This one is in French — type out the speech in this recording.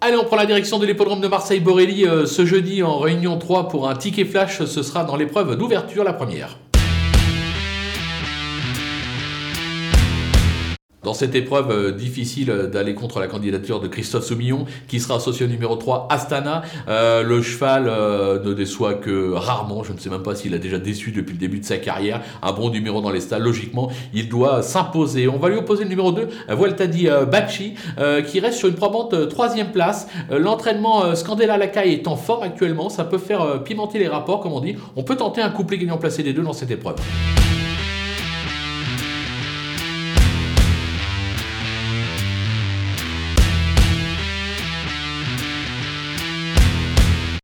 Allez, on prend la direction de l'hippodrome de Marseille-Borelli euh, ce jeudi en réunion 3 pour un ticket flash. Ce sera dans l'épreuve d'ouverture la première. Dans cette épreuve euh, difficile euh, d'aller contre la candidature de Christophe Soumillon, qui sera associé au numéro 3, Astana, euh, le cheval ne déçoit que rarement. Je ne sais même pas s'il a déjà déçu depuis le début de sa carrière. Un bon numéro dans les stalles, logiquement, il doit s'imposer. On va lui opposer le numéro 2, Vueltadi Bachi, qui reste sur une probante troisième place. L'entraînement Scandella Lacaille est en forme actuellement. Ça peut faire pimenter les rapports, comme on dit. On peut tenter un couplet gagnant placé des deux dans cette épreuve.